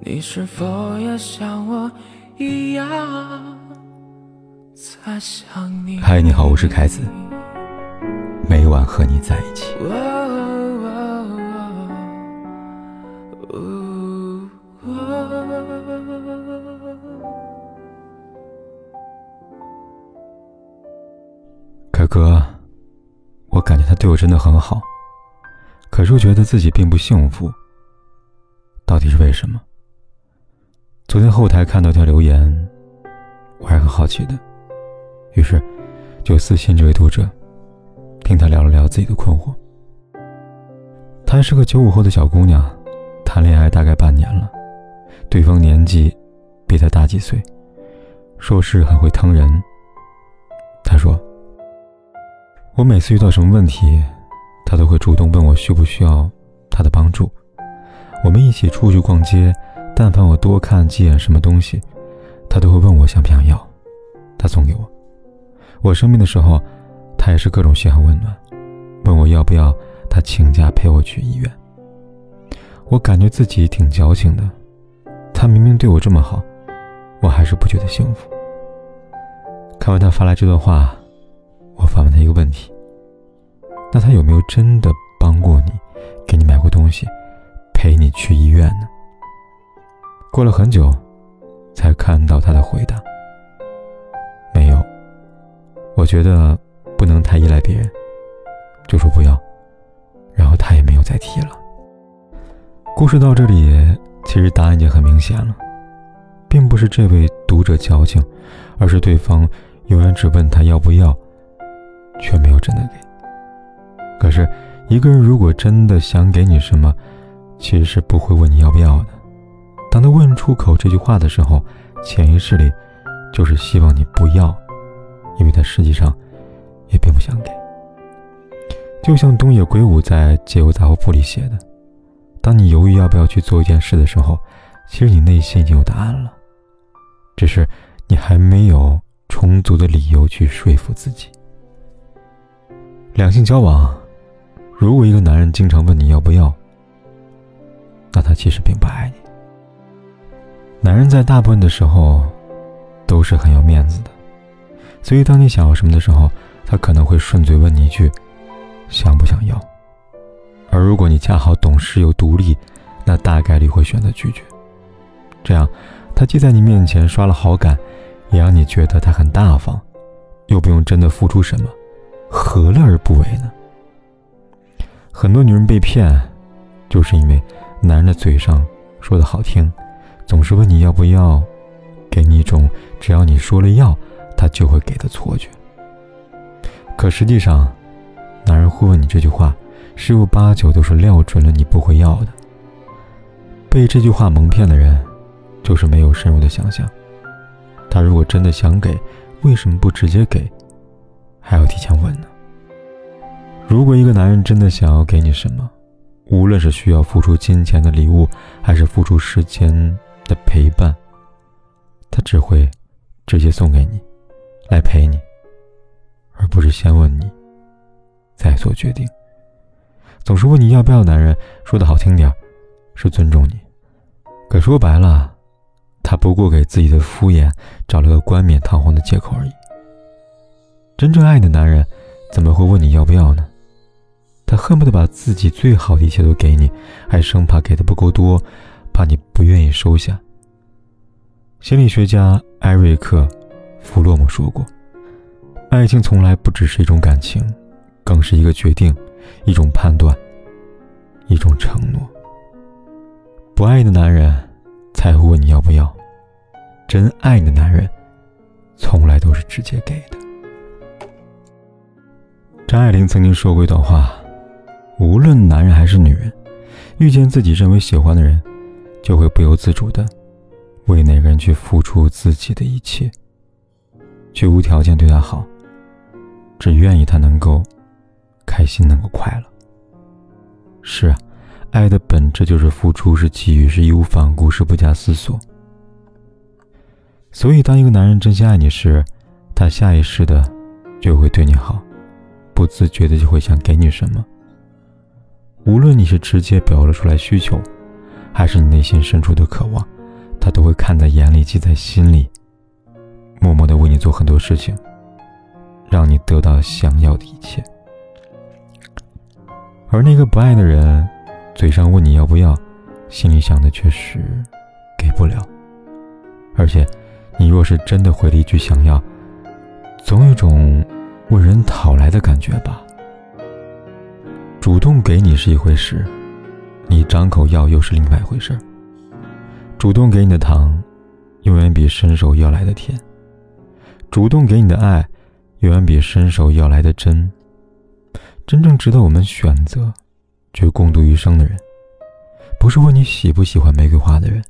你是否也像我一样在想你？嗨，你好，我是凯子，每晚和你在一起。可哥，我感觉他对我真的很好，可是我觉得自己并不幸福，到底是为什么？昨天后台看到条留言，我还很好奇的，于是就私信这位读者，听他聊了聊自己的困惑。她是个九五后的小姑娘，谈恋爱大概半年了，对方年纪比她大几岁，说是很会疼人。她说。我每次遇到什么问题，他都会主动问我需不需要他的帮助。我们一起出去逛街，但凡我多看几眼什么东西，他都会问我想不想要，他送给我。我生病的时候，他也是各种嘘寒问暖，问我要不要他请假陪我去医院。我感觉自己挺矫情的，他明明对我这么好，我还是不觉得幸福。看完他发来这段话。我反问他一个问题：那他有没有真的帮过你，给你买过东西，陪你去医院呢？过了很久，才看到他的回答：没有。我觉得不能太依赖别人，就说不要，然后他也没有再提了。故事到这里，其实答案已经很明显了，并不是这位读者矫情，而是对方永远只问他要不要。却没有真的给。可是，一个人如果真的想给你什么，其实是不会问你要不要的。当他问出口这句话的时候，潜意识里就是希望你不要，因为他实际上也并不想给。就像东野圭吾在《解忧杂货铺》里写的：“当你犹豫要不要去做一件事的时候，其实你内心已经有答案了，只是你还没有充足的理由去说服自己。”两性交往，如果一个男人经常问你要不要，那他其实并不爱你。男人在大部分的时候都是很有面子的，所以当你想要什么的时候，他可能会顺嘴问你一句“想不想要”。而如果你恰好懂事又独立，那大概率会选择拒绝。这样，他既在你面前刷了好感，也让你觉得他很大方，又不用真的付出什么。何乐而不为呢？很多女人被骗，就是因为男人的嘴上说的好听，总是问你要不要，给你一种只要你说了要，他就会给的错觉。可实际上，男人会问你这句话，十有八九都是料准了你不会要的。被这句话蒙骗的人，就是没有深入的想象。他如果真的想给，为什么不直接给？还要提前问呢。如果一个男人真的想要给你什么，无论是需要付出金钱的礼物，还是付出时间的陪伴，他只会直接送给你，来陪你，而不是先问你，再做决定。总是问你要不要，男人说的好听点是尊重你，可说白了，他不过给自己的敷衍找了个冠冕堂皇的借口而已。真正爱的男人，怎么会问你要不要呢？他恨不得把自己最好的一切都给你，还生怕给的不够多，怕你不愿意收下。心理学家艾瑞克·弗洛姆说过：“爱情从来不只是一种感情，更是一个决定，一种判断，一种承诺。不爱的男人才会问你要不要，真爱的男人，从来都是直接给的。”张爱玲曾经说过一段话：“无论男人还是女人，遇见自己认为喜欢的人，就会不由自主的为那个人去付出自己的一切，去无条件对他好，只愿意他能够开心，能够快乐。”是啊，爱的本质就是付出，是给予，是义无反顾，是不加思索。所以，当一个男人真心爱你时，他下意识的就会对你好。不自觉的就会想给你什么。无论你是直接表露出来需求，还是你内心深处的渴望，他都会看在眼里，记在心里，默默的为你做很多事情，让你得到想要的一切。而那个不爱的人，嘴上问你要不要，心里想的却是给不了。而且，你若是真的回了一句想要，总有种问人讨来的感觉吧。主动给你是一回事，你张口要又是另外一回事儿。主动给你的糖，永远比伸手要来的甜；主动给你的爱，永远比伸手要来的真。真正值得我们选择，去共度余生的人，不是问你喜不喜欢玫瑰花的人，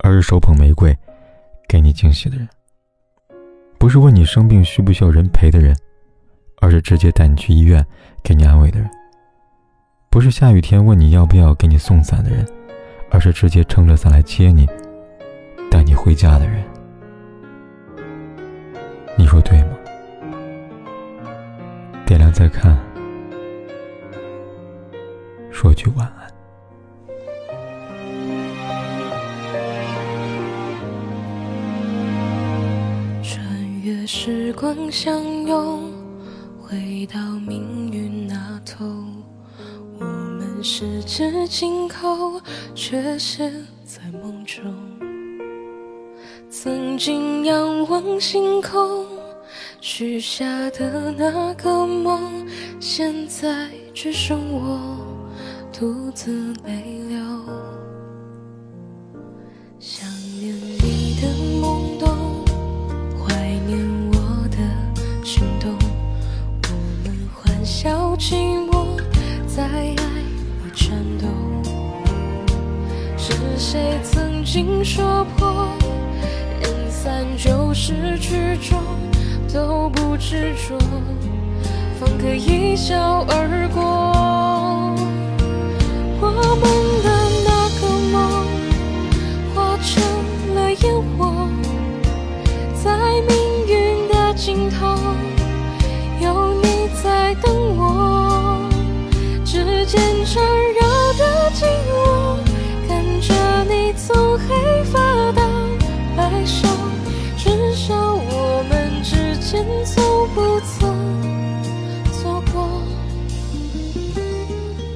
而是手捧玫瑰，给你惊喜的人；不是问你生病需不需要人陪的人，而是直接带你去医院，给你安慰的人；不是下雨天问你要不要给你送伞的人，而是直接撑着伞来接你，带你回家的人。你说对吗？点亮再看，说句晚安。穿越时光相拥，回到命运那头，十指紧扣，却是在梦中。曾经仰望星空。许下的那个梦，现在只剩我独自泪流。想念你的懵懂，怀念我的心动。我们欢笑寂寞，在爱谁曾经说破，人散就是曲终？都不执着，方可一笑而